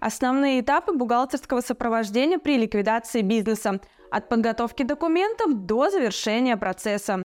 Основные этапы бухгалтерского сопровождения при ликвидации бизнеса – от подготовки документов до завершения процесса.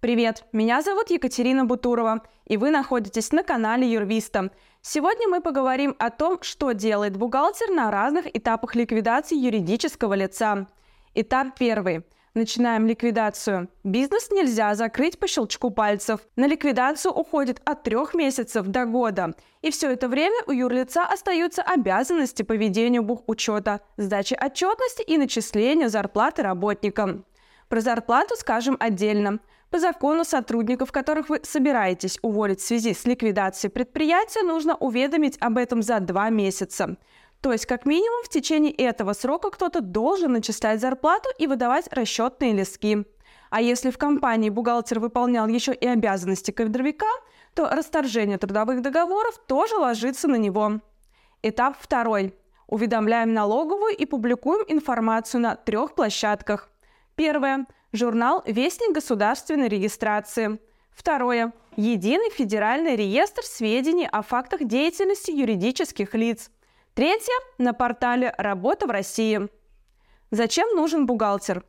Привет, меня зовут Екатерина Бутурова, и вы находитесь на канале Юрвиста. Сегодня мы поговорим о том, что делает бухгалтер на разных этапах ликвидации юридического лица. Этап первый – Начинаем ликвидацию. Бизнес нельзя закрыть по щелчку пальцев. На ликвидацию уходит от трех месяцев до года. И все это время у юрлица остаются обязанности по ведению бухучета, сдачи отчетности и начислению зарплаты работникам. Про зарплату скажем отдельно. По закону сотрудников, которых вы собираетесь уволить в связи с ликвидацией предприятия, нужно уведомить об этом за два месяца. То есть, как минимум, в течение этого срока кто-то должен начислять зарплату и выдавать расчетные листки. А если в компании бухгалтер выполнял еще и обязанности кадровика, то расторжение трудовых договоров тоже ложится на него. Этап второй. Уведомляем налоговую и публикуем информацию на трех площадках. Первое. Журнал «Вестник государственной регистрации». Второе. Единый федеральный реестр сведений о фактах деятельности юридических лиц – Третье – на портале «Работа в России». Зачем нужен бухгалтер?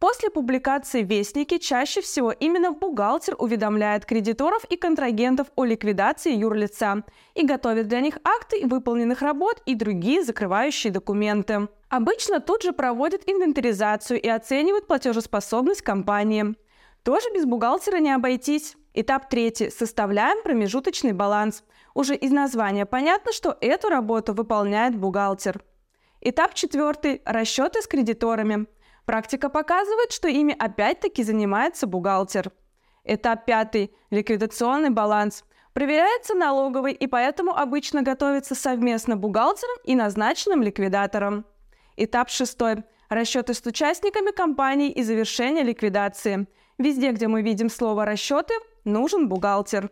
После публикации в Вестнике чаще всего именно бухгалтер уведомляет кредиторов и контрагентов о ликвидации юрлица и готовит для них акты выполненных работ и другие закрывающие документы. Обычно тут же проводят инвентаризацию и оценивают платежеспособность компании. Тоже без бухгалтера не обойтись. Этап третий. Составляем промежуточный баланс – уже из названия понятно, что эту работу выполняет бухгалтер. Этап четвертый – расчеты с кредиторами. Практика показывает, что ими опять-таки занимается бухгалтер. Этап пятый – ликвидационный баланс. Проверяется налоговый и поэтому обычно готовится совместно бухгалтером и назначенным ликвидатором. Этап шестой – расчеты с участниками компании и завершение ликвидации. Везде, где мы видим слово «расчеты», нужен бухгалтер.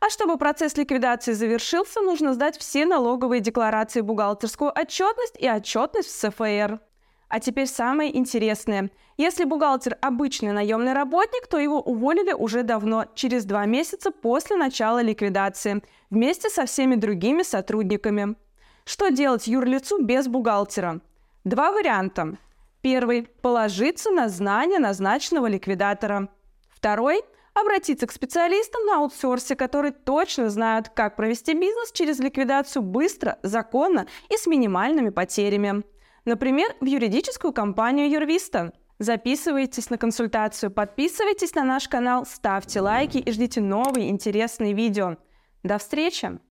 А чтобы процесс ликвидации завершился, нужно сдать все налоговые декларации, бухгалтерскую отчетность и отчетность в СФР. А теперь самое интересное. Если бухгалтер обычный наемный работник, то его уволили уже давно, через два месяца после начала ликвидации, вместе со всеми другими сотрудниками. Что делать юрлицу без бухгалтера? Два варианта. Первый – положиться на знания назначенного ликвидатора. Второй – обратиться к специалистам на аутсорсе, которые точно знают, как провести бизнес через ликвидацию быстро, законно и с минимальными потерями. Например, в юридическую компанию Юрвиста. Записывайтесь на консультацию, подписывайтесь на наш канал, ставьте лайки и ждите новые интересные видео. До встречи!